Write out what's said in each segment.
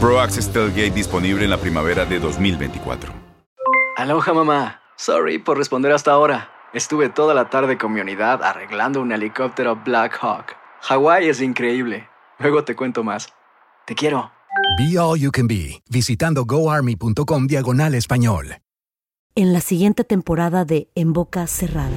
Pro Access Tailgate disponible en la primavera de 2024. Aloha mamá. Sorry por responder hasta ahora. Estuve toda la tarde con mi unidad arreglando un helicóptero Black Hawk. Hawái es increíble. Luego te cuento más. Te quiero. Be All You Can Be, visitando goarmy.com diagonal español. En la siguiente temporada de En Boca Cerrada.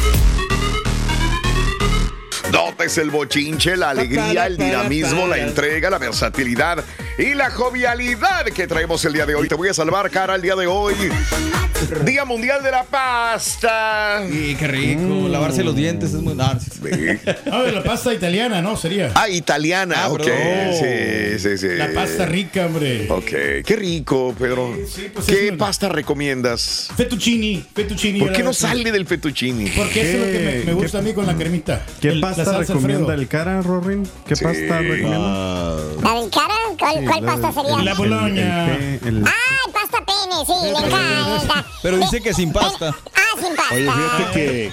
Notes el bochinche, la alegría, el dinamismo, la entrega, la versatilidad y la jovialidad que traemos el día de hoy. Te voy a salvar, cara, el día de hoy. Día Mundial de la Pasta. Y qué rico. Lavarse los dientes es muy. No, Ah, de la pasta italiana, ¿no? Sería. Ah, italiana, Ah, ok. Sí, sí, sí. La pasta rica, hombre. Ok, qué rico, Pedro. pues ¿Qué es una- pasta recomiendas? Fettuccini, fettuccini. ¿Por qué no sale del fettuccini? Porque eso es lo que me, me ¿Qué- gusta a mí con la cremita. ¿Qué El- la pasta salsa recomienda el cara, Rorin? ¿Qué Sí. pasta recomienda? ¿La del cara? ¿Cuál, Sí, cuál la- pasta sería? La boloña. el pe- el- ¡Ah, pasta pene! Sí, le encanta. Pero dice que sin pasta. Ah, sin pasta. Oye, fíjate que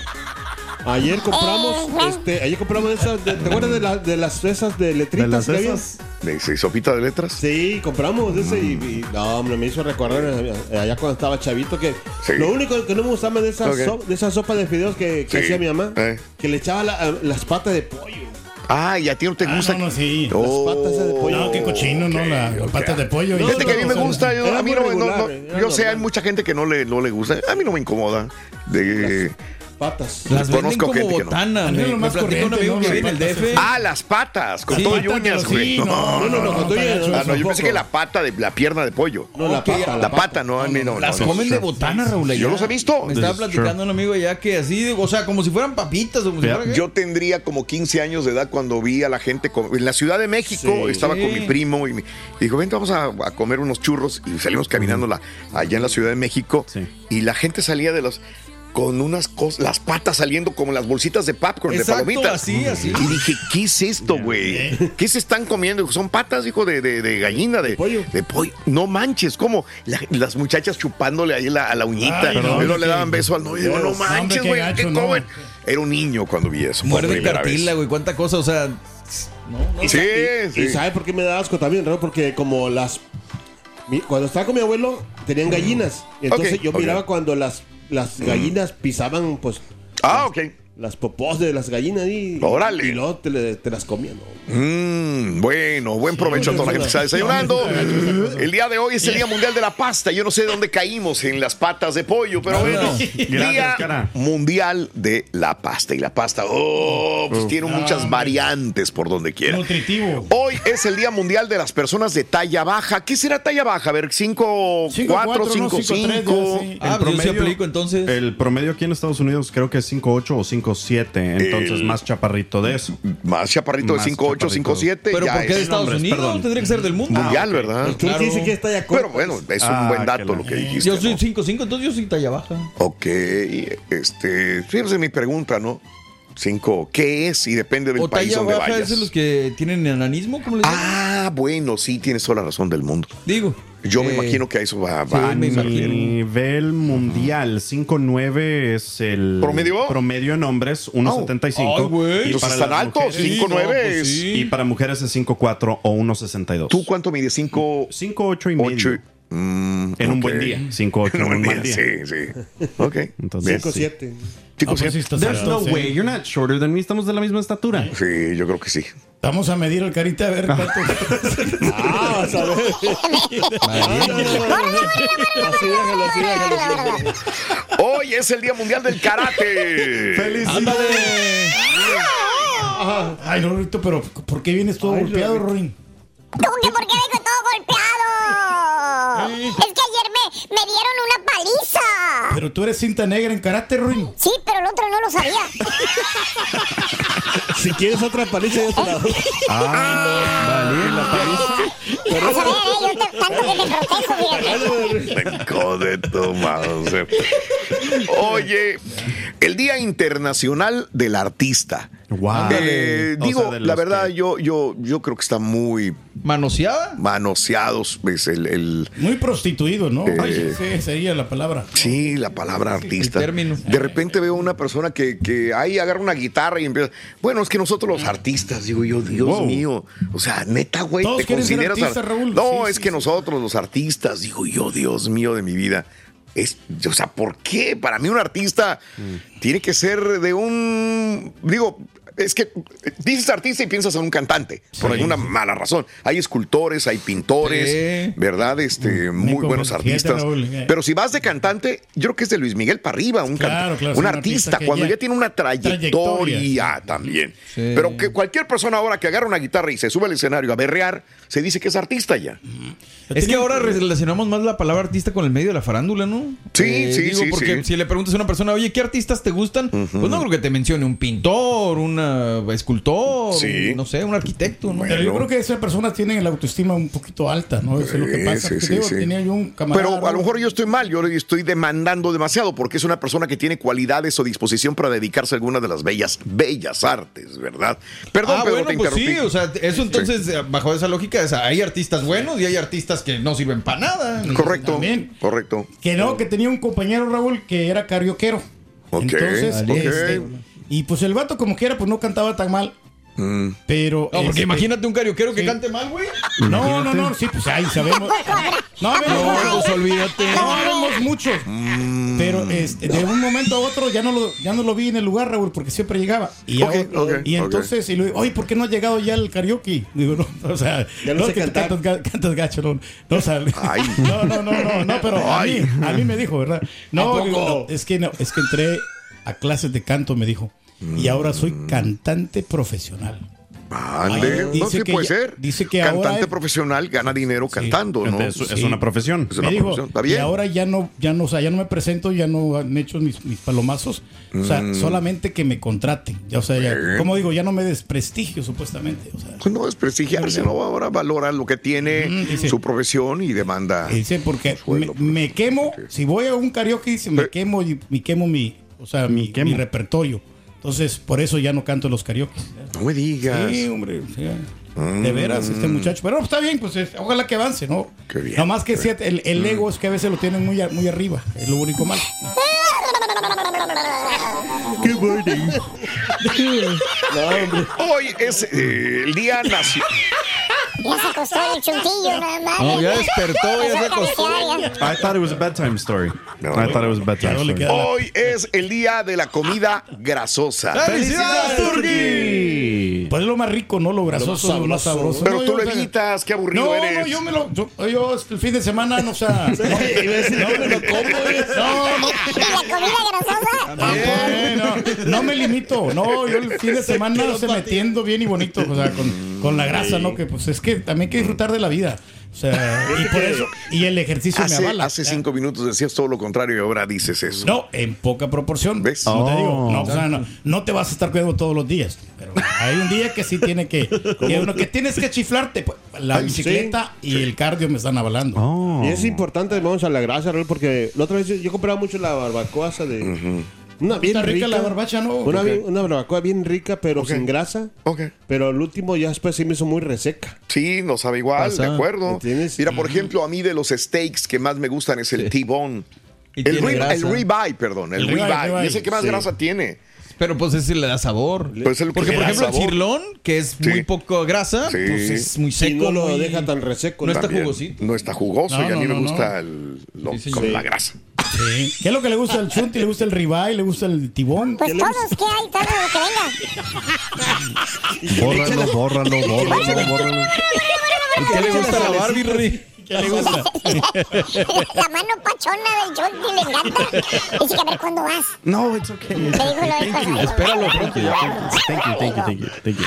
ayer compramos, Eh, este, ayer compramos esas, de- ¿te acuerdas de, la- de las esas de letritas ¿De las que había? esas? ¿De sopita de letras? Sí, compramos ese y, y- no, hombre, me hizo recordar eh, allá cuando estaba chavito que Sí. lo único que no me gustaba de Ok. so- de esas sopas de fideos que, que Sí. hacía mi mamá, Eh. que le echaba la- las patas de pollo. Ah, y a ti no te Ah, gusta. no, no, sí. Oh, Las patas de pollo. No, qué cochino, ¿no? La, ok. patas de pollo. y- Fíjate que a mí me no, gusta, yo- Era a mí muy no, no- regular, no- era yo sé, hay mucha gente que no le, no le gusta, a mí no me incomoda. De, Patas. Las venden Conozco como gente que no. botana. Me, un amigo ¿no? que vive en el DF. ah, las patas, con Sí, todo y patas, uñas, sí, güey. no, No, no, no, no, con todo y- payacho, Ah, no, yo pensé que la pata de la pierna de pollo. No, la pata. La pata, no, a mí no. Las no, no. comen de botana, Raúl. allá. Yo los he visto. Me estaba platicando un amigo allá que así, o sea, como si fueran papitas o como si Yeah. fuera. Yo tendría como 15 años de edad cuando vi a la gente en la Ciudad de México. Sí. estaba Sí. con mi primo y, me- y dijo, vente, vamos a, a comer unos churros. Y salimos caminando la- allá en la Ciudad de México. Sí. Y la gente salía de los con unas cosas, las patas saliendo como las bolsitas de popcorn, Exacto, de palomitas. así, así. Y dije, ¿qué es esto, güey? ¿Qué se están comiendo? Son patas, hijo, de, de- de gallina, de, pollo. de pollo. No manches, ¿cómo? La- las muchachas chupándole ahí la- a la uñita. Ay, y no, le daban beso al novio. Digo, no manches, qué güey, gacho, qué no. Era un niño cuando vi eso. Muerde primera vez. cartílago y cuánta cosa, o sea. No, no. Y, Sí, y- sí. y ¿sabe por qué me da asco también, Raúl? Porque como las... mi- cuando estaba con mi abuelo, tenían gallinas. Y entonces yo miraba cuando las, las gallinas pisaban, pues... Ah, ok. las popós de las gallinas y, Órale. y luego te, te las comían. ¿no? Mm, bueno, buen provecho a toda la gente que está desayunando. El día de hoy es el Día Mundial de la Pasta. Yo no sé de dónde caímos en las patas de pollo, pero bueno. Día. Mundial de la Pasta. Y la pasta, oh, pues tiene muchas variantes por donde quiera. Nutritivo. Hoy es el Día Mundial de las Personas de talla baja. ¿Qué será talla baja? A ver, 5, Cinco, 4, cuatro, no, 5, cinco, tres, 5. ya, sí. Ah, pero yo sí aplico entonces. El promedio aquí en Estados Unidos creo que es 5'8 o 5'7. Entonces, El- más chaparrito de eso. Más chaparrito de Más 5, 8, 5, 7. Pero ya ¿por qué de es Estados nombres, Unidos? perdón. Tendría que ser del mundo. mundial, ¿verdad? Tú Claro. dices que es talla corta. Pero bueno, es un Ah, buen dato lo que dijiste. Yo soy ¿no? 5'5, entonces yo soy talla baja. Ok, este, fíjense mi pregunta, ¿no? Cinco, ¿qué es? Y depende del O país talla donde baja vayas. es de los que tienen enanismo, ¿cómo les llaman? Ah, bueno, sí, tienes toda la razón del mundo. Digo. Yo me eh, imagino que a eso va. sí, va. A me imagino. nivel mundial, 5'9 es el ¿Promedio? promedio en hombres, 1.75. Ay, güey. Y Entonces para están altos, mujeres- 5, 9 no, pues es. sí. Y para mujeres es 5'4 o 1.62. ¿Tú cuánto mides? 5, 5'8 y medio. 8. Mm, En un buen día. 5'8 en un mal día. Sí, sí. Ok. Entonces, Bien. 5 7 Cinco, Ah, pues sí estás There's no sí. way. You're not shorter than me. Estamos de la misma estatura. Sí, yo creo que sí. Vamos a medir el carita a ver cuánto. Ah, vas a ver. Así déjalo, así déjalo. Hoy es el Día Mundial del Karate. ¡Ándale! Ay, no, Rorito, pero ¿por qué vienes todo golpeado, Rorín? ¿Cómo que por qué vengo todo golpeado? Es que ayer me, me dieron una paliza. Pero tú eres cinta negra en karate, Rorín. Sí, pero el otro no lo sabía. Si quieres otra paliza, yo te la doy. Vale, la paliza. Vas a ver, eh, yo te- tanto que te protejo, de tu madre. Oye, el Día Internacional del Artista. Wow. Eh, O digo, sea, la verdad, que- yo, yo, yo creo que está muy ¿Manoseada? manoseados. pues, el, el- Muy prostituido, ¿no? Eh. Ay, sí, sería la palabra. sí, la palabra artista. De repente veo una persona que, que ahí agarra una guitarra y empieza. Bueno, es que nosotros los artistas, digo yo, Dios Wow. mío. O sea, neta, güey, Todos te quieren ser consideras. artistas, ar- Raúl. No, Sí, es sí, que sí. nosotros, los artistas, digo yo, Dios mío de mi vida. Es, o sea, ¿por qué? Para mí un artista tiene que ser de un, digo, es que dices artista y piensas en un cantante, por alguna mala razón. Hay escultores, hay pintores, Sí. ¿verdad? Este, muy buenos artistas. Eh. Pero si vas de cantante, yo creo que es de Luis Miguel para arriba, un, Claro, un artista, cuando ya- ya, tiene una trayectoria, Trayectoria, también. Sí. Pero que cualquier persona ahora que agarra una guitarra y se sube al escenario a berrear, se dice que es artista ya. Es que ahora relacionamos más la palabra artista con el medio de la farándula, ¿no? Sí, sí, digo, sí, Porque sí. si le preguntas a una persona, oye, ¿qué artistas te gustan? Pues no creo que te mencione un pintor, un escultor, Sí. un, no sé, un arquitecto, ¿no? Pero yo creo que esas personas tienen la autoestima un poquito alta, ¿no? Eso es lo que Sí, pasa. sí, Que sí, digo, sí. Tenía yo un camarada. Pero a lo mejor yo estoy mal, yo le estoy demandando demasiado porque es una persona que tiene cualidades o disposición para dedicarse a alguna de las bellas, bellas artes, ¿verdad? Perdón, ah, pero bueno, te pues sí, o sea, eso entonces, eh, bajo esa lógica, o sea, hay artistas buenos y hay artistas que no sirven para nada. Correcto, También. correcto. Que no, que tenía un compañero, Raúl, que era carioquero. Ok, Entonces, este, y pues el vato como quiera, pues no cantaba tan mal. Mm. Pero. No, porque este, imagínate un carioquero que sí. cante mal, güey. No, no, no, sí, pues ahí sabemos. No, vemos, No, pues olvídate. no, vemos muchos. Mm. Pero este, de un momento a otro ya no lo, ya no lo vi en el lugar, Raúl, porque siempre llegaba. Y, ahora- y entonces, y le digo, oye, ¿por qué no ha llegado ya el karaoke? Digo, no, o sea, Ya no sé que cantar. Cantas, cantas gacho, no, no, o sea, Ay. no, no, no, no, no, pero a mí, a mí me dijo, ¿verdad? No, ¿A digo, no, es que no, es que entré a clases de canto, me dijo. Y ahora soy cantante profesional. Ande, Ay, no, dice sí que puede ya- ser. dice que Cantante ahora- profesional gana dinero cantando, ¿no? Es, es Sí. una profesión. Es una me dijo, profesión, está y ahora ya no, ya no, o sea, ya no me presento, ya no han hecho mis, mis palomazos. O sea, Mm. solamente que me contraten. Ya, o sea, ya, como digo, ya no me desprestigio, supuestamente. O sea, Pues no desprestigiarse, ¿no? Ahora valora lo que tiene, Mm, dice- su profesión y demanda. y dice, porque me, me quemo, pues, ok. si voy a un karaoke, dice, me quemo, y- me quemo mi, o sea, mi, quemo. mi repertorio. Entonces, por eso ya no canto en los karaoke. No me digas. Sí, hombre. sí. De veras, este muchacho. Pero no, está bien, pues es- ojalá que avance, ¿no? Qué bien, Nada más que sí, el, el ego es que a veces lo tienen muy, muy arriba. Es lo único malo. Qué bueno. No, hombre. Hoy es eh, el Día Nacional. Ya se acostó el chuntillo, nada más. No, ya despertó, ya se acostó. I thought it was a bedtime story. I thought it was a bedtime story. Hoy es el día de la comida grasosa. ¡Felicidades, Turki! Pues es lo más rico, ¿no? Lo grasoso, lo más sabroso. Pero No, tú yo, lo evitas, qué aburrido no, eres. No, yo me lo. Yo, yo el fin de semana, no, o sea. No, no me lo como. No, no. ¿Y la comida grasosa? No, no me limito, no, yo el fin de semana se metiendo bien y bonito, o sea, con, con la grasa, ¿no? Que pues es que también hay que disfrutar de la vida. O sea, y por eso, y el ejercicio hace, me avala. hace cinco minutos decías todo lo contrario y ahora dices eso. No, en poca proporción. ¿Ves? No te digo, no, o sea, no, no te vas a estar cuidando todos los días. Pero hay un día que sí tiene que, que, uno, que tienes que chiflarte. pues, La Ay, bicicleta sí, y el cardio me están avalando. Oh. Y es importante, vamos a la grasa, Raúl, porque la otra vez yo, yo compraba mucho la barbacoa de... Una bien Está rica rica, la barbacha, ¿no? Una, Ok. bien- una barbacoa bien rica, pero sin grasa. Pero al último ya después sí me hizo muy reseca. Sí, no sabe igual, Pasa. de acuerdo. ¿Entiendes? Mira, por ejemplo, a mí de los steaks que más me gustan es el T-bone. Y El, grasa. el ribeye, perdón, el, El ribeye, ribeye. ribeye. Y ese que más Sí. grasa tiene. Pero pues ese le da sabor. Pues el que Porque, por ejemplo, el cirlón, que es muy poco grasa, Sí. pues es muy Y seco. no lo muy- deja tan reseco. No está También. jugosito. No está jugoso No, y a no, mí me no, no. gusta el, lo- Sí, señor. con la grasa. Sí. ¿Qué es lo que le gusta al chunti? ¿Le gusta el ribeye? ¿Le gusta el tibón? Pues todos, ¿qué hay? Todo lo que venga. Bórralo, bórralo, bórralo, bórralo. ¿Y qué le gusta a la Barbie, Rey? ¿Qué le gusta? La mano pachona del chunti le encanta. Dice que a ver cuándo vas. No, it's okay. Te digo lo. Espéralo pronto ya. Thank you, thank you, thank you, thank you.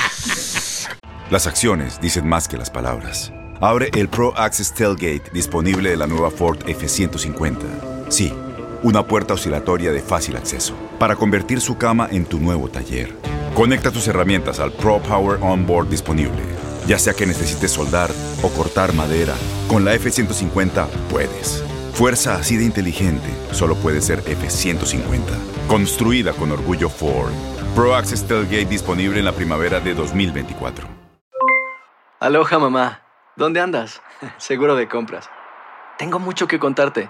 Las acciones dicen más que las palabras. Abre el Pro Access Tailgate disponible de la nueva Ford F-150. Sí, una puerta oscilatoria de fácil acceso para convertir su cama en tu nuevo taller. Conecta tus herramientas al Pro Power Onboard disponible. Ya sea que necesites soldar o cortar madera, con la F-150 puedes. Fuerza así de inteligente solo puede ser F-150. Construida con orgullo Ford. Pro Access Tailgate disponible en la primavera de 2024. Aloha mamá, ¿dónde andas? Seguro de compras. Tengo mucho que contarte.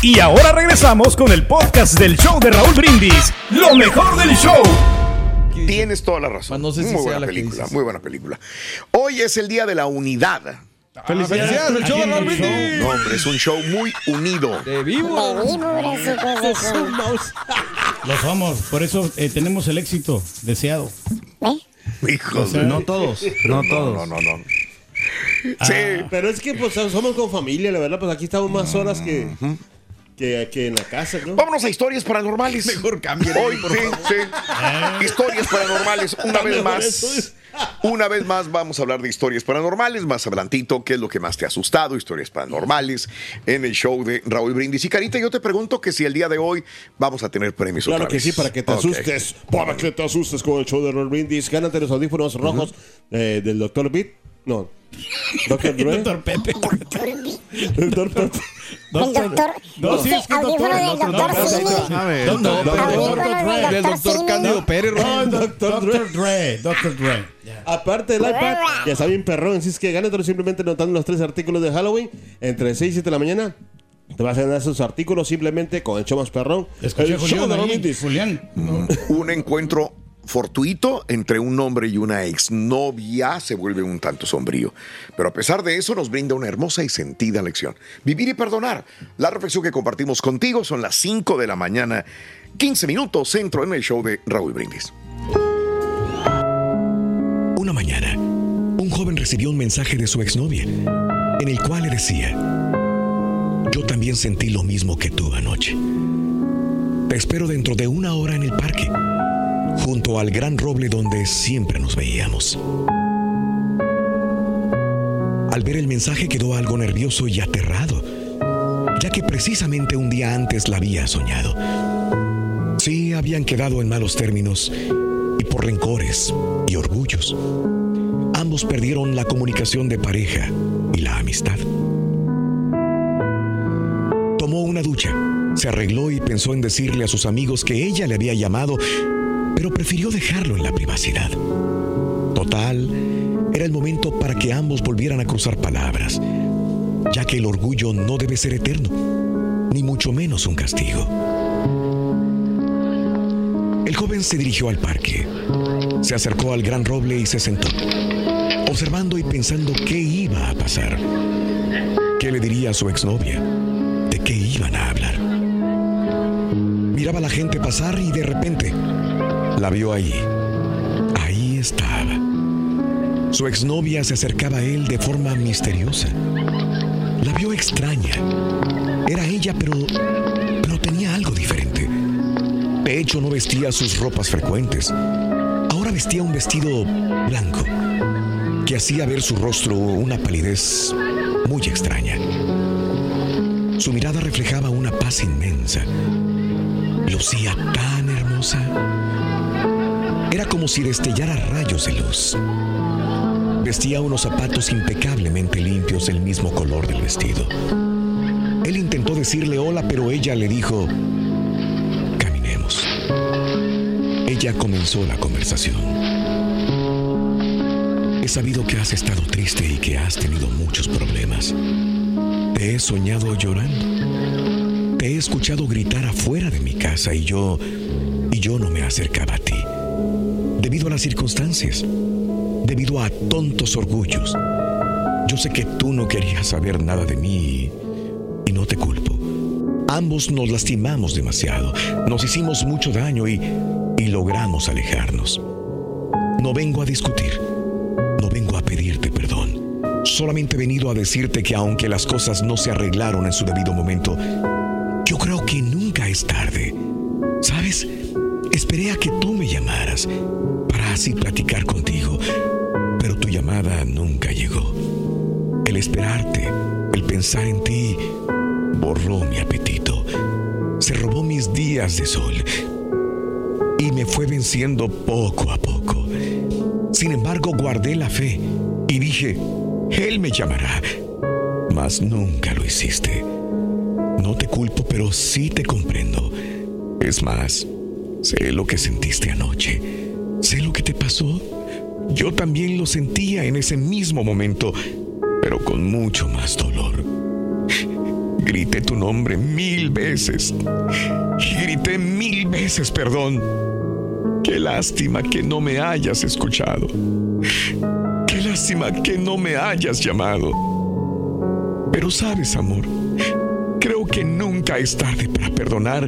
Y ahora regresamos con el podcast del show de Raúl Brindis. Lo mejor del show. Tienes toda la razón. no sé si muy sea buena película, muy buena película. Hoy es el día de la unidad. felicidades, el show de Raúl. Brindis. No, hombre, es un show muy unido. De vivo. De víboras, de su- Lo somos, por eso eh, tenemos el éxito deseado. Hijos sea, de- No todos, no No, todos. no, no, no. Ah. Sí. Pero es que pues somos como familia, la verdad, pues aquí estamos más horas que, que, que en la casa, ¿no? Vámonos a historias paranormales. Mejor cambien. Hoy, sí, sí. Historias paranormales, una vez más. Una vez más vamos a hablar de historias paranormales, más adelantito, qué es lo que más te ha asustado, historias paranormales, en el show de Raúl Brindis. Y Carita, yo te pregunto que si el día de hoy vamos a tener premios Claro otra que vez. sí, para que te asustes. Para que te asustes con el show de Roll Brindis. Gánate los audífonos rojos eh, del Dr. Beat. No. Dr. Dre. Doctor Pepe. Dr. Pepe. El doctor. No, sí, es que audífono del doctor, doctor doctor, Simi. Doctor. Audífono del doctor doctor. Cándido Pérez. No, Dr. Dre. Dr. Dre, Dr. Dre. Aparte del iPad, ya está bien perrón. Así es que gánatelo simplemente notando los tres artículos de Halloween entre 6 y 7 de la mañana. Te vas a ganar esos artículos simplemente con el show más perrón. Escuché el show Julián de ahí, Brindis. Julián. Un encuentro fortuito entre un hombre y una exnovia se vuelve un tanto sombrío. Pero a pesar de eso nos brinda una hermosa y sentida lección. Vivir y perdonar. La reflexión que compartimos contigo son las 5 de la mañana, 15 minutos centro en el show de Raúl Brindis. Una mañana, un joven recibió un mensaje de su exnovia, en el cual le decía, Yo también sentí lo mismo que tú anoche. Te espero dentro de una hora en el parque, junto al gran roble donde siempre nos veíamos. Al ver el mensaje quedó algo nervioso y aterrado, ya que precisamente un día antes la había soñado. Sí, habían quedado en malos términos y por rencores y orgullos. Ambos perdieron la comunicación de pareja y la amistad. Tomó una ducha, se arregló y pensó en decirle a sus amigos que ella le había llamado, pero prefirió dejarlo en la privacidad. Total, era el momento para que ambos volvieran a cruzar palabras, ya que el orgullo no debe ser eterno, ni mucho menos un castigo. El joven se dirigió al parque, se acercó al gran roble y se sentó, observando y pensando qué iba a pasar. ¿Qué le diría a su exnovia? ¿De qué iban a hablar? Miraba a la gente pasar y de repente la vio ahí. Ahí estaba. Su exnovia se acercaba a él de forma misteriosa. La vio extraña. Era ella, pero, pero tenía algo diferente. De hecho, no vestía sus ropas frecuentes. Ahora vestía un vestido blanco que hacía ver su rostro una palidez muy extraña. Su mirada reflejaba una paz inmensa. Lucía tan hermosa. Era como si destellara rayos de luz. Vestía unos zapatos impecablemente limpios del mismo color del vestido. Él intentó decirle hola, pero ella le dijo, caminemos. Ella comenzó la conversación. He sabido que has estado triste y que has tenido muchos problemas. Te he soñado llorando. Te he escuchado gritar afuera de mi casa y yo, y yo no me acercaba a ti. Debido a las circunstancias, debido a tontos orgullos. Yo sé que tú no querías saber nada de mí y no te culpo. Ambos nos lastimamos demasiado, nos hicimos mucho daño y, y logramos alejarnos. No vengo a discutir, no vengo a pedirte perdón. Solamente he venido a decirte que aunque las cosas no se arreglaron en su debido momento, yo creo que nunca es tarde. ¿Sabes? Esperé a que tú me llamaras para así platicar contigo, pero tu llamada nunca llegó. El esperarte, el pensar en ti, borró mi apetito. Se robó mis días de sol y me fue venciendo poco a poco. Sin embargo, guardé la fe y dije, Él me llamará. Mas nunca lo hiciste. No te culpo, pero sí te comprendo. Es más, sé lo que sentiste anoche. Sé lo que te pasó. Yo también lo sentía en ese mismo momento, pero con mucho más dolor. Grité tu nombre mil veces. Grité mil veces perdón. Qué lástima que no me hayas escuchado. Qué lástima que no me hayas llamado. Pero sabes, amor, creo que nunca es tarde para perdonar.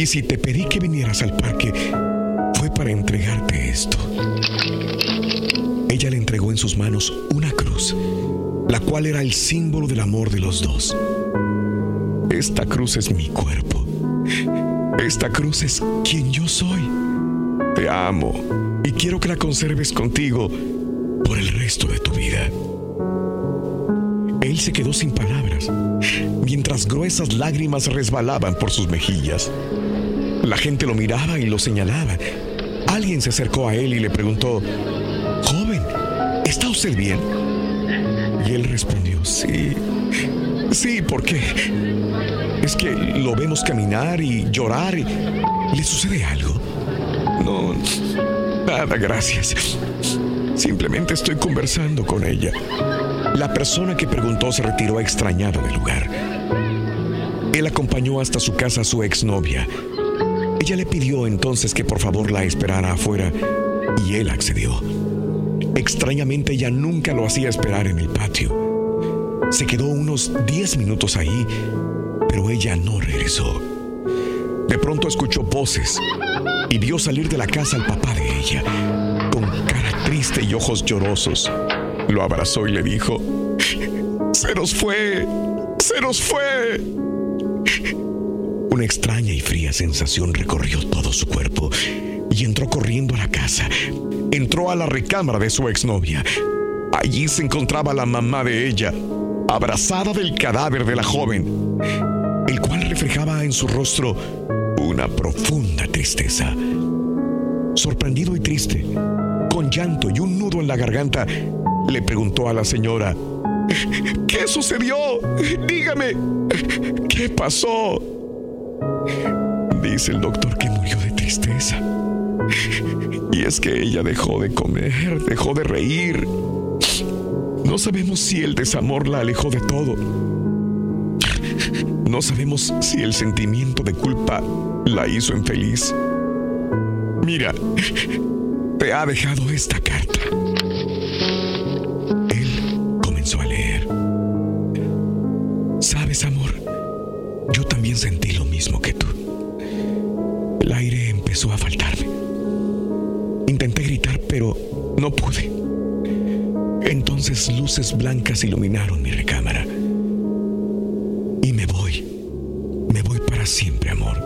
Y si te pedí que vinieras al parque, fue para entregarte esto. Ella le entregó en sus manos una cruz, la cual era el símbolo del amor de los dos. Esta cruz es mi cuerpo. Esta cruz es quien yo soy. Te amo y quiero que la conserves contigo por el resto de tu vida. Él se quedó sin palabras, mientras gruesas lágrimas resbalaban por sus mejillas. La gente lo miraba y lo señalaba. Alguien se acercó a él y le preguntó, Joven, ¿está usted bien? Y él respondió, sí, sí, ¿por qué? Es que lo vemos caminar y llorar. ¿Le sucede algo? No, nada, gracias. Simplemente estoy conversando con ella. La persona que preguntó se retiró extrañado del lugar. Él acompañó hasta su casa a su exnovia. Ella le pidió entonces que por favor la esperara afuera y él accedió. Extrañamente ella nunca lo hacía esperar en el patio. Se quedó unos 10 minutos ahí, pero ella no regresó. De pronto escuchó voces y vio salir de la casa al papá de ella, con cara triste y ojos llorosos. Lo abrazó y le dijo, Se nos fue. Se nos fue. Una extraña y fría sensación recorrió todo su cuerpo y entró corriendo a la casa. Entró a la recámara de su exnovia. Allí se encontraba la mamá de ella, abrazada del cadáver de la joven, el cual reflejaba en su rostro una profunda tristeza. Sorprendido y triste, con llanto y un nudo en la garganta, le preguntó a la señora, ¿qué sucedió? Dígame, ¿qué pasó? Dice el doctor que murió de tristeza. Y es que ella dejó de comer, dejó de reír. No sabemos si el desamor la alejó de todo. No sabemos si el sentimiento de culpa la hizo infeliz. Mira, te ha dejado esta carta. Pero no pude. Entonces luces blancas iluminaron mi recámara. Y me voy. Me voy para siempre, amor.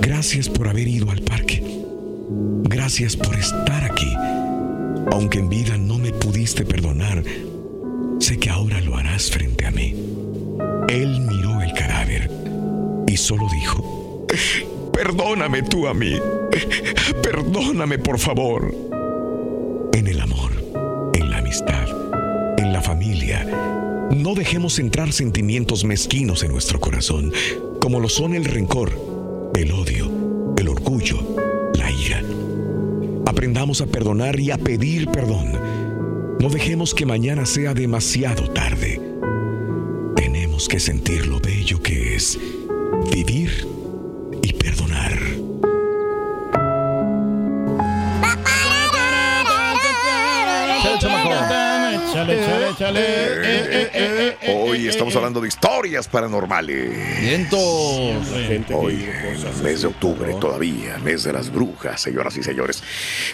Gracias por haber ido al parque. Gracias por estar aquí. Aunque en vida no me pudiste perdonar, sé que ahora lo harás frente a mí. Él miró el cadáver y solo dijo, perdóname tú a mí. Perdóname, por favor. En el amor, en la amistad, en la familia, no dejemos entrar sentimientos mezquinos en nuestro corazón, como lo son el rencor, el odio, el orgullo, la ira. Aprendamos a perdonar y a pedir perdón. No dejemos que mañana sea demasiado tarde. Tenemos que sentir lo bello que es vivir y perdonar. Échale, échale, échale. Eh, eh, eh, eh, Hoy eh, estamos eh. hablando de historias paranormales. Vientos. Hoy, mes de octubre todavía, mes de las brujas, señoras y señores.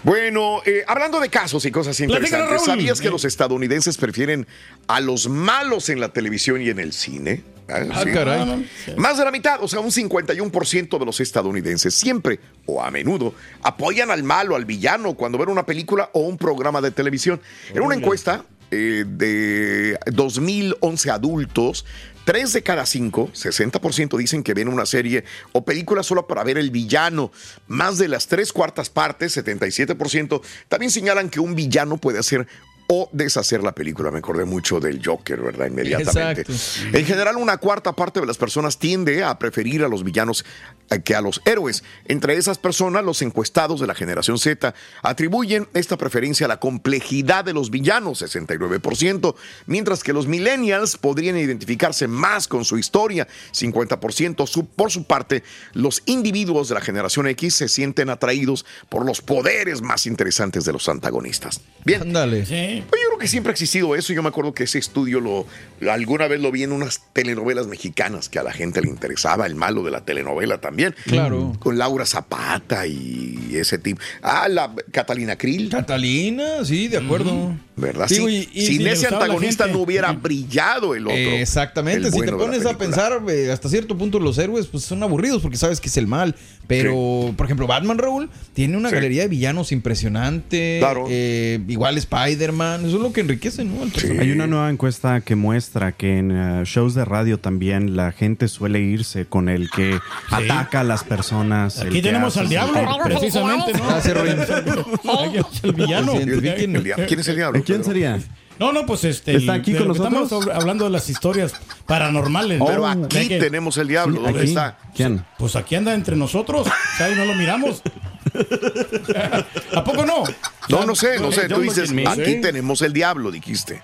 Bueno, eh, hablando de casos y cosas interesantes. ¿sabías que los estadounidenses prefieren a los malos en la televisión y en el cine? Ah, Sí. caray. Más de la mitad, o sea, un 51% de los estadounidenses siempre o a menudo apoyan al malo, al villano, cuando ven una película o un programa de televisión. En una encuesta eh, de 2011 adultos, 3 de cada 5, 60% dicen que ven una serie o película solo para ver el villano. Más de las tres cuartas partes, 77%, también señalan que un villano puede hacer o deshacer la película. Me acordé mucho del Joker, ¿verdad? Inmediatamente. Exacto. En general, una cuarta parte de las personas tiende a preferir a los villanos eh, que a los héroes. Entre esas personas, los encuestados de la generación Z atribuyen esta preferencia a la complejidad de los villanos, 69%, mientras que los millennials podrían identificarse más con su historia, 50%. Su- por su parte, los individuos de la generación X se sienten atraídos por los poderes más interesantes de los antagonistas. Bien. Ándale. Sí. Yo creo que siempre ha existido eso. Yo me acuerdo que ese estudio lo, lo- alguna vez lo vi en unas telenovelas mexicanas que a la gente le interesaba, el malo de la telenovela también. Claro. Con Laura Zapata y ese tipo. Ah, la Catalina Krill. Catalina, sí, de acuerdo. ¿Verdad? Digo, Sí, y- y sin ese antagonista no hubiera brillado el otro. Exactamente, el si te pones a pensar, eh, hasta cierto punto los héroes pues son aburridos porque sabes que es el mal. Pero, por ejemplo, Batman Raúl tiene una Sí. galería de villanos impresionante. Claro. eh, igual Spider-Man, eso es lo que enriquece, ¿no? Hay una nueva encuesta que muestra que en eh, shows de radio también la gente suele irse con el que ataca a las personas. Aquí tenemos al diablo, precisamente, ¿no? Gracias, el villano. Identifiquen. El diablo. ¿Quién es el diablo? ¿Quién sería? No, no, pues este. ¿Está aquí con nosotros? Estamos hablando de las historias paranormales. Pero ¿no? aquí tenemos el diablo. Sí, ¿Dónde aquí. está? ¿Quién? Pues aquí anda entre nosotros, ¿sabes? No lo miramos. ¿A poco no? No, no sé, no sé. Tú dices, aquí Sí. tenemos el diablo, dijiste.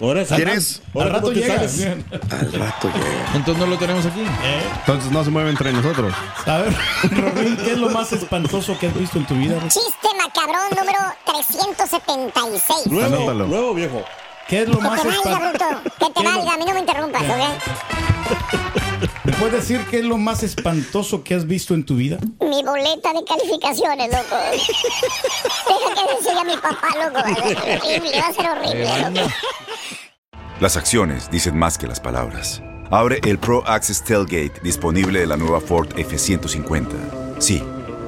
Ahora ¿Quién es? Al rato ¿cómo te llega. Al rato llega. Entonces no lo tenemos aquí. Entonces no se mueve entre nosotros. A ver, Robin, ¿qué es lo más espantoso que has visto en tu vida? Chiste macabrón número 376. Nuevo, Anótalo. nuevo viejo. ¿Qué es lo Que más bruto. Que te valga, a mí no me interrumpas, ¿ok? ¿Me puedes decir qué es lo más espantoso que has visto en tu vida? Mi boleta de calificaciones, loco. Deja que decirle a mi papá, loco. Va a ser horrible, va a ser horrible. Loco. Las acciones dicen más que las palabras. Abre el Pro Access Tailgate disponible de la nueva Ford F-150. Sí,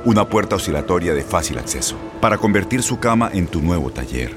una puerta oscilatoria de fácil acceso para convertir su cama en tu nuevo taller.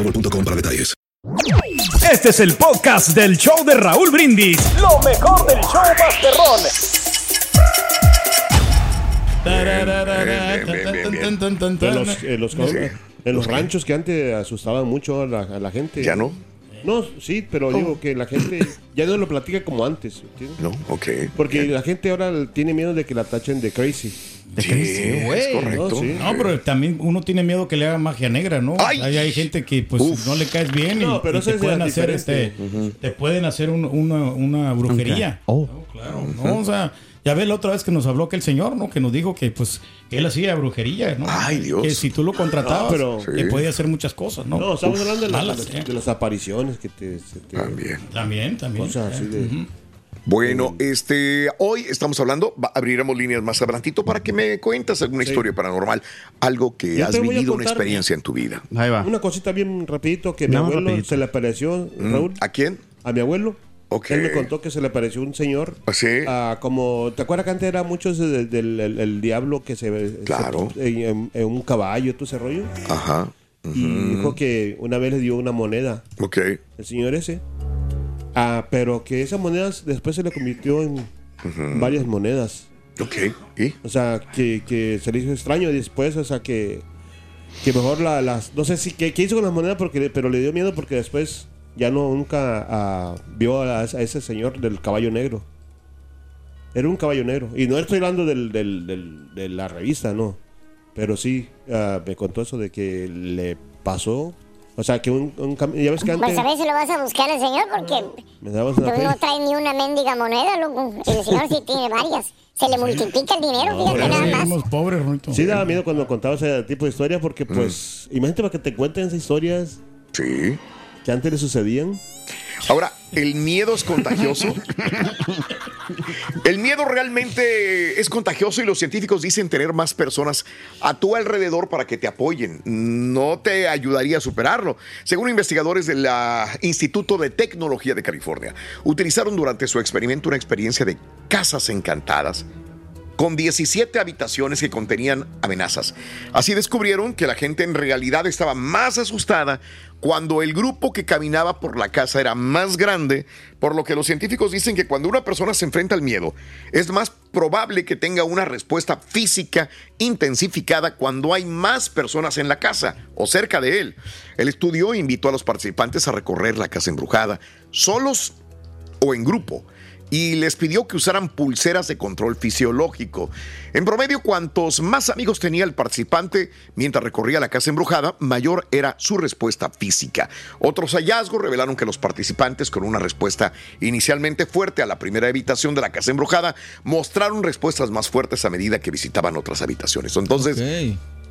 boostmobile.com para detalles. Este es el podcast del show de Raúl Brindis. Lo mejor del show Masterrón. En los, en los- en los ranchos que antes asustaban mucho a la, a la gente. ¿Ya no? No, sí, pero digo que la gente ya no lo platica como antes. ¿entiendes? No, ok. Porque la gente ahora tiene miedo de que la tachen de crazy. De crazy, güey. No, sí. No, pero también uno tiene miedo que le haga magia negra, ¿no? Hay, hay gente que pues no le caes bien y, No, pero y eso te es pueden hacer este, te pueden hacer un- una, una brujería. Oh. Claro, ¿no? O sea, ya ves la otra vez que nos habló aquel señor, ¿no? Que nos dijo que pues que él hacía brujería, ¿no? Ay, Dios. Que si tú lo contratabas, No, pero- que Sí. podía hacer muchas cosas, ¿no? No, estamos Uf, hablando de, las- malas, de, ¿eh? de las apariciones que te... se te- También. También, también. Cosas así de- Ujú. Bueno, este, hoy estamos hablando, va- abriremos líneas más adelantito para que me cuentas alguna Sí. historia paranormal, algo que Yo has vivido, una experiencia en tu vida. Una cosita bien rapidito que mi abuelo rapidito. se le apareció, Mm, Raúl. ¿A quién? A mi abuelo. Ok. Él me contó que se le apareció un señor. ah, como, ¿te acuerdas que antes era mucho ese de- del el- el diablo que se... Claro. se- en, en- en un caballo, todo ese rollo? Ajá. Y dijo que una vez le dio una moneda. Ok. El señor ese. Ah, pero que esas monedas después se le convirtió en varias monedas. Ok. ¿Y? O sea, que, que se le hizo extraño después, o sea, que, que mejor la- las... No sé si qué, hizo con las monedas, porque, pero le dio miedo porque después ya no nunca ah, vio a, a ese señor del caballo negro. Era un caballo negro. Y no estoy hablando del, del- del- de la revista, no. Pero sí, ah, me contó eso de que le pasó. O sea, que un, un cam- ya ves que antes... Pues a ver si lo vas a buscar al señor porque Me dabas tú una no feria. traes ni una mendiga moneda, loco. El señor sí tiene varias. Se le multiplica el dinero, No, fíjate nada más. Somos pobres, Ruito. Sí daba miedo cuando contaba ese tipo de historias porque, pues, imagínate para que te cuenten esas historias. Sí. Que antes le sucedían. Ahora, ¿el miedo es contagioso? El miedo realmente es contagioso y los científicos dicen tener más personas a tu alrededor para que te apoyen. No te ayudaría a superarlo. Según investigadores del Instituto de Tecnología de California, utilizaron durante su experimento una experiencia de casas encantadas con 17 habitaciones que contenían amenazas. Así descubrieron que la gente en realidad estaba más asustada cuando el grupo que caminaba por la casa era más grande, por lo que los científicos dicen que cuando una persona se enfrenta al miedo, es más probable que tenga una respuesta física intensificada cuando hay más personas en la casa o cerca de él. El estudio invitó a los participantes a recorrer la casa embrujada, solos o en grupo y les pidió que usaran pulseras de control fisiológico. En promedio, cuantos más amigos tenía el participante mientras recorría la casa embrujada, mayor era su respuesta física. Otros hallazgos revelaron que los participantes con una respuesta inicialmente fuerte a la primera habitación de la casa embrujada mostraron respuestas más fuertes a medida que visitaban otras habitaciones. Entonces,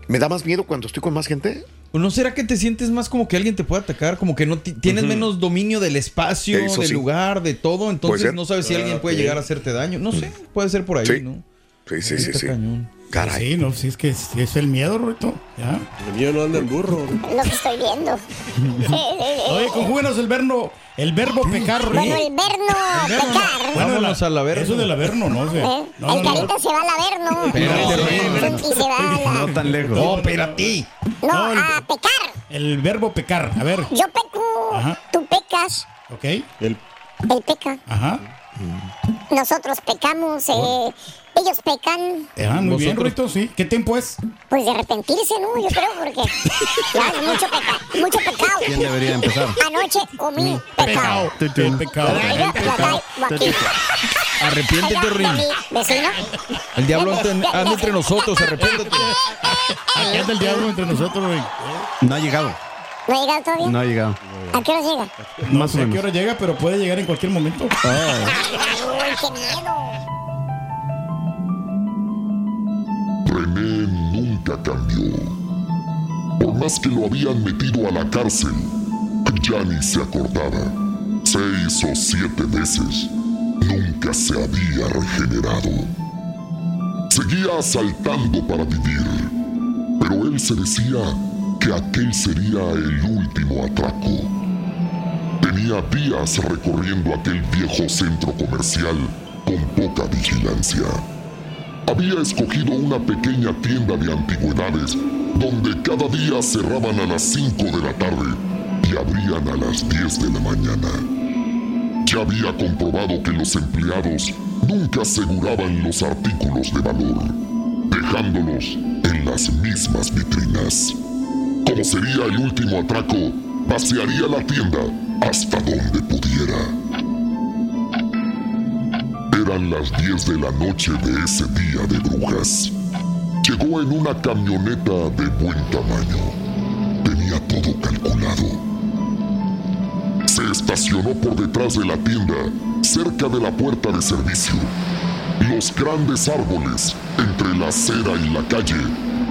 ¿me da más miedo cuando estoy con más gente? ¿No será que te sientes más como que alguien te puede atacar? Como que no ti- tienes menos dominio del espacio, Eso del sí. lugar, de todo. Puede Entonces no sabes si Ah, alguien puede ok. llegar a hacerte daño. No sé, puede ser por ahí, Sí. ¿no? Sí, sí, sí, Está sí. cañón. Caray. Sí, no, sí, es que es el miedo, Rito. Ya. El mío no anda en burro. Lo que estoy viendo. Oye, conjúguenos el verbo, el verbo pecar, Rito. Bueno, el verno pecar. Vámonos al averno. Eso del averno, no sé. ¿Eh? No, el no, no. carita se va al averno. Espérate, Y se va a la... No tan lejos. No, espérate. No, a pecar. El verbo pecar. A ver. Yo peco, Ajá. tú pecas, Ok. El él peca, Ajá. nosotros pecamos, eh, ellos pecan. Ah, muy bien, Rito, sí. ¿Qué tiempo es? Pues de arrepentirse, ¿no? Yo creo, porque ya es mucho, peca mucho pecado. ¿Quién debería empezar? Anoche comí pecado. El pecado. Traigo aquí. Arrepiéntete, Rin. vecino. El diablo anda, anda entre nosotros, arrepiéntete. Aquí anda el diablo entre nosotros, güey. No ha llegado. ¿No ha llegado todavía? No ha llegado. ¿A qué hora llega? No Más o sé a qué hora llega, pero puede llegar en cualquier momento. Uy, qué miedo. Nunca cambió. Por más que lo habían metido a la cárcel, ya se acordaba. Seis o siete veces, nunca se había regenerado. Seguía asaltando para vivir, pero él se decía que aquel sería el último atraco. Tenía días recorriendo aquel viejo centro comercial con poca vigilancia había escogido una pequeña tienda de antigüedades donde cada día cerraban a las 5 de la tarde y abrían a las 10 de la mañana. Ya había comprobado que los empleados nunca aseguraban los artículos de valor, dejándolos en las mismas vitrinas. Como sería el último atraco, pasearía la tienda hasta donde pudiera. Eran las 10 de la noche de ese día de brujas. Llegó en una camioneta de buen tamaño. Tenía todo calculado. Se estacionó por detrás de la tienda, cerca de la puerta de servicio. Los grandes árboles, entre la acera y la calle,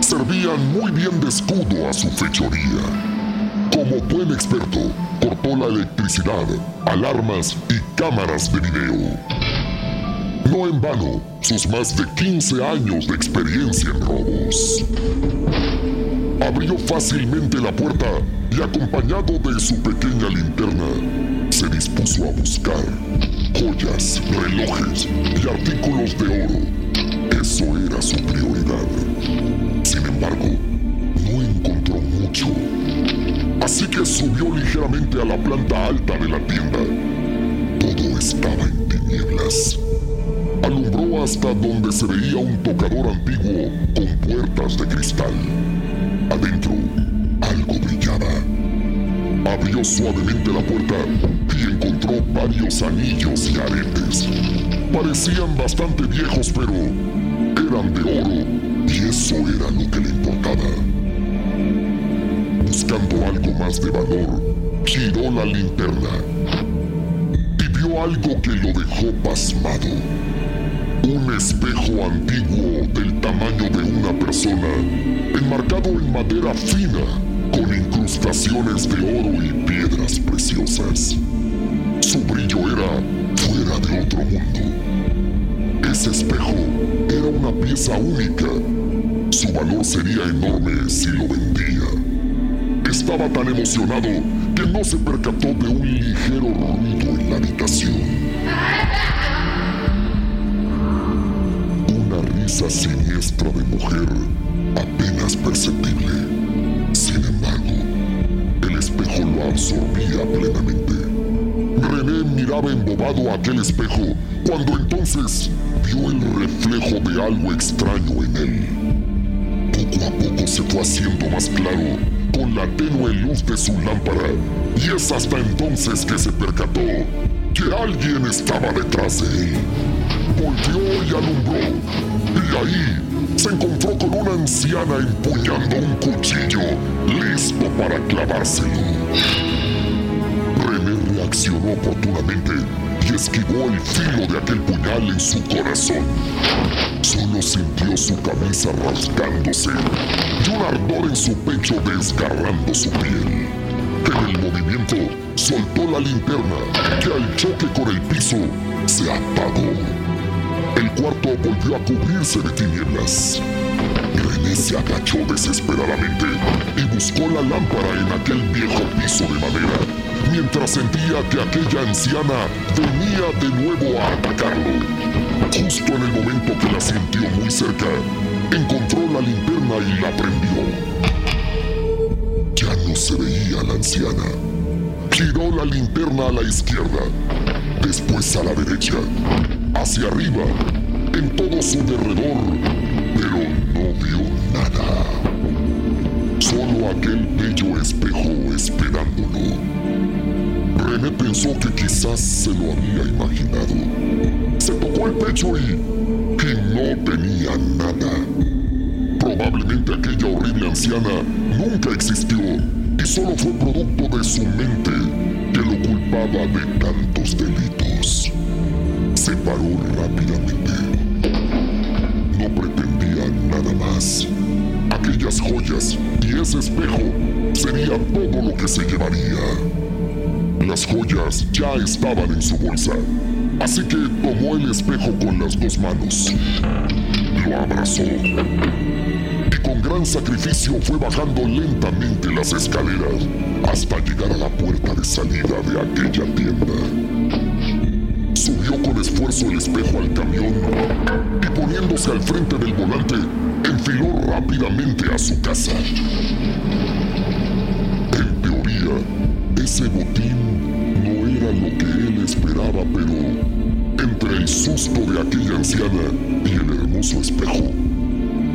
servían muy bien de escudo a su fechoría. Como buen experto, cortó la electricidad, alarmas y cámaras de video. No en vano, sus más de 15 años de experiencia en robos. Abrió fácilmente la puerta y acompañado de su pequeña linterna, se dispuso a buscar joyas, relojes y artículos de oro. Eso era su prioridad. Sin embargo, no encontró mucho. Así que subió ligeramente a la planta alta de la tienda. Todo estaba en tinieblas. Alumbró hasta donde se veía un tocador antiguo con puertas de cristal. Adentro, algo brillaba. Abrió suavemente la puerta y encontró varios anillos y aretes. Parecían bastante viejos, pero eran de oro y eso era lo que le importaba. Buscando algo más de valor, giró la linterna y vio algo que lo dejó pasmado. Un espejo antiguo del tamaño de una persona, enmarcado en madera fina, con incrustaciones de oro y piedras preciosas. Su brillo era fuera de otro mundo. Ese espejo era una pieza única. Su valor sería enorme si lo vendía. Estaba tan emocionado que no se percató de un ligero ruido en la habitación. Una risa siniestra de mujer, apenas perceptible. Sin embargo, el espejo lo absorbía plenamente. René miraba embobado aquel espejo cuando entonces vio el reflejo de algo extraño en él. Poco a poco se fue haciendo más claro con la tenue luz de su lámpara y es hasta entonces que se percató que alguien estaba detrás de él. Volteó y alumbró y ahí se encontró con una anciana empuñando un cuchillo listo para clavárselo. René reaccionó oportunamente y esquivó el filo de aquel puñal en su corazón. Solo sintió su cabeza rasgándose y un ardor en su pecho desgarrando su piel. En el movimiento, soltó la linterna que al choque con el piso se apagó. El cuarto volvió a cubrirse de tinieblas. René se agachó desesperadamente y buscó la lámpara en aquel viejo piso de madera, mientras sentía que aquella anciana venía de nuevo a atacarlo. Justo en el momento que la sintió muy cerca, encontró la linterna y la prendió. Ya no se veía la anciana. Giró la linterna a la izquierda, después a la derecha, hacia arriba, en todo su derredor, pero no vio nada. Solo aquel bello espejo esperándolo. René pensó que quizás se lo había imaginado. Se tocó el pecho y, y no tenía nada. Probablemente aquella horrible anciana nunca existió y solo fue producto de su mente que lo culpaba de tantos delitos. Se paró rápidamente. No pretendía nada más. Aquellas joyas y ese espejo sería todo lo que se llevaría. Las joyas ya estaban en su bolsa, así que tomó el espejo con las dos manos. Lo abrazó y con gran sacrificio fue bajando lentamente las escaleras hasta llegar a la puerta de salida de aquella tienda. El espejo al camión y poniéndose al frente del volante, enfiló rápidamente a su casa. En teoría, ese botín no era lo que él esperaba, pero entre el susto de aquella anciana y el hermoso espejo,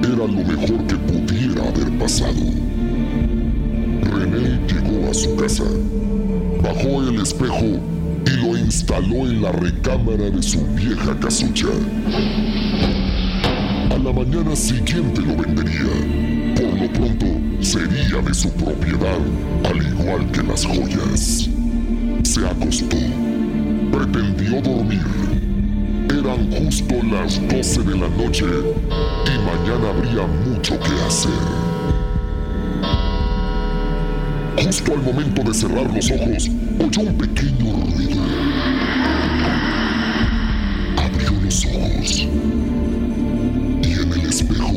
era lo mejor que pudiera haber pasado. René llegó a su casa, bajó el espejo instaló en la recámara de su vieja casucha. A la mañana siguiente lo vendería. Por lo pronto sería de su propiedad, al igual que las joyas. Se acostó. Pretendió dormir. Eran justo las 12 de la noche y mañana habría mucho que hacer. Justo al momento de cerrar los ojos, oyó un pequeño ruido. Abrió los ojos y en el espejo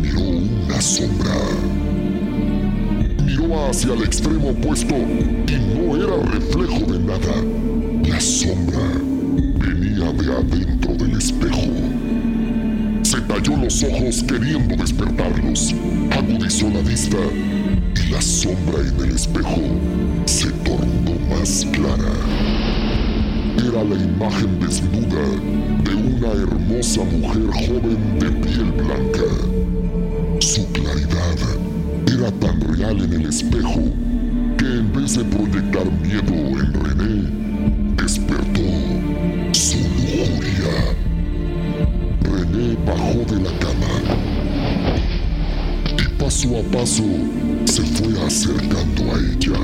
miró una sombra. Miró hacia el extremo opuesto y no era reflejo de nada. La sombra venía de adentro del espejo. Se talló los ojos queriendo despertarlos. Agudizó la vista y la sombra en el espejo se tornó más clara. Era la imagen desnuda de una hermosa mujer joven de piel blanca. Su claridad era tan real en el espejo que en vez de proyectar miedo en René, bajó de la cama y paso a paso se fue acercando a ella.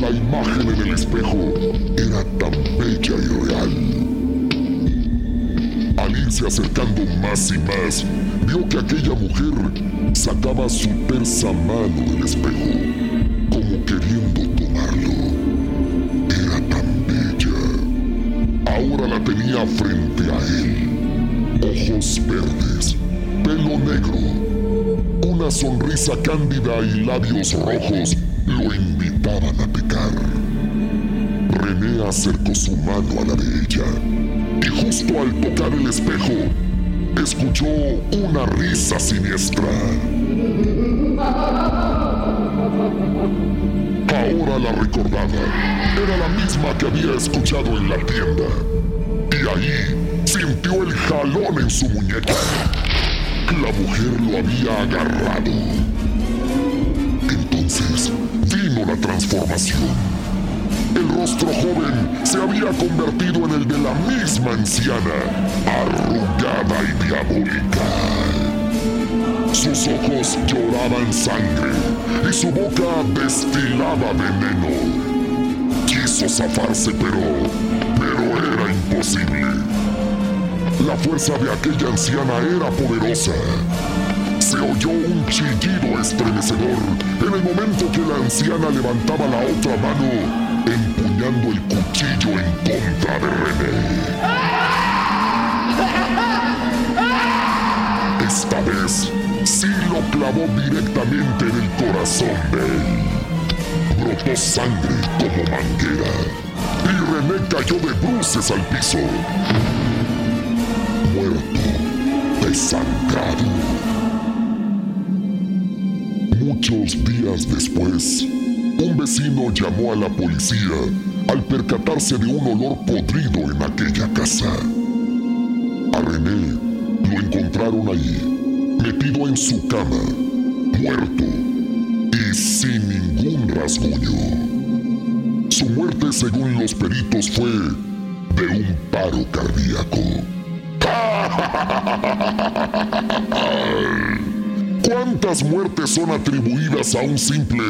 La imagen en el espejo era tan bella y real. Al irse acercando más y más, vio que aquella mujer sacaba su tersa mano del espejo, como queriendo tomarlo. Era tan bella. Ahora la tenía frente a él. Ojos verdes, pelo negro, una sonrisa cándida y labios rojos lo invitaban a pecar. René acercó su mano a la de ella y justo al tocar el espejo, escuchó una risa siniestra. Ahora la recordaba. Era la misma que había escuchado en la tienda. Y ahí sintió el jalón en su muñeca. La mujer lo había agarrado. Entonces vino la transformación. El rostro joven se había convertido en el de la misma anciana, arrugada y diabólica. Sus ojos lloraban sangre y su boca destilaba veneno. Quiso zafarse, pero, pero era imposible. La fuerza de aquella anciana era poderosa. Se oyó un chillido estremecedor en el momento que la anciana levantaba la otra mano empuñando el cuchillo en contra de René. esta vez sí lo clavó directamente en el corazón de él. Brotó sangre como manguera y René cayó de bruces al piso. Muerto, desangrado. Muchos días después, un vecino llamó a la policía al percatarse de un olor podrido en aquella casa. A René lo encontraron ahí, metido en su cama, muerto y sin ningún rasguño. Su muerte, según los peritos, fue de un paro cardíaco. ¿Cuántas muertes son atribuidas a un simple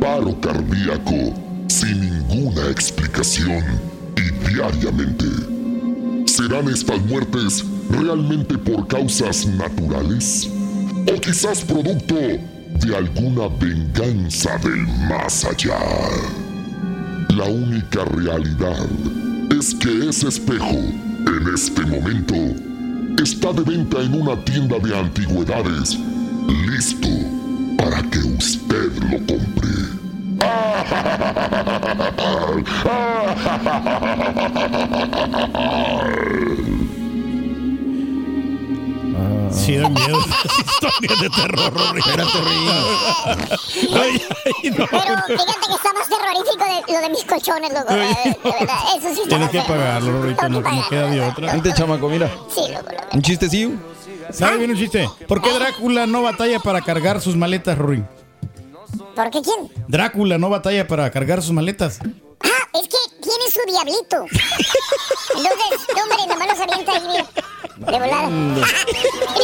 paro cardíaco sin ninguna explicación y diariamente? ¿Serán estas muertes realmente por causas naturales? ¿O quizás producto de alguna venganza del más allá? La única realidad es que ese espejo, en este momento, está de venta en una tienda de antigüedades, listo para que usted lo compre. Sí, da miedo esas historias de terror. Espérate, Ay, ay, no. Pero fíjate que está más terrorífico de, lo de mis colchones, loco. eh, De verdad, eso sí Tienes que pagarlo, Rorito, no, no queda de otra. Vente, chamaco, mira. Sí, loco. loco. Un chistecillo. ¿Sabe bien un chiste? ¿Por qué Drácula no batalla para cargar sus maletas, Rory? ¿Por qué quién? Drácula no batalla para cargar sus maletas. Ah, es que tiene su diablito. Entonces, no, hombre, nomás los avienta ahí, mira. De volada.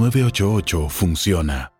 988 funciona.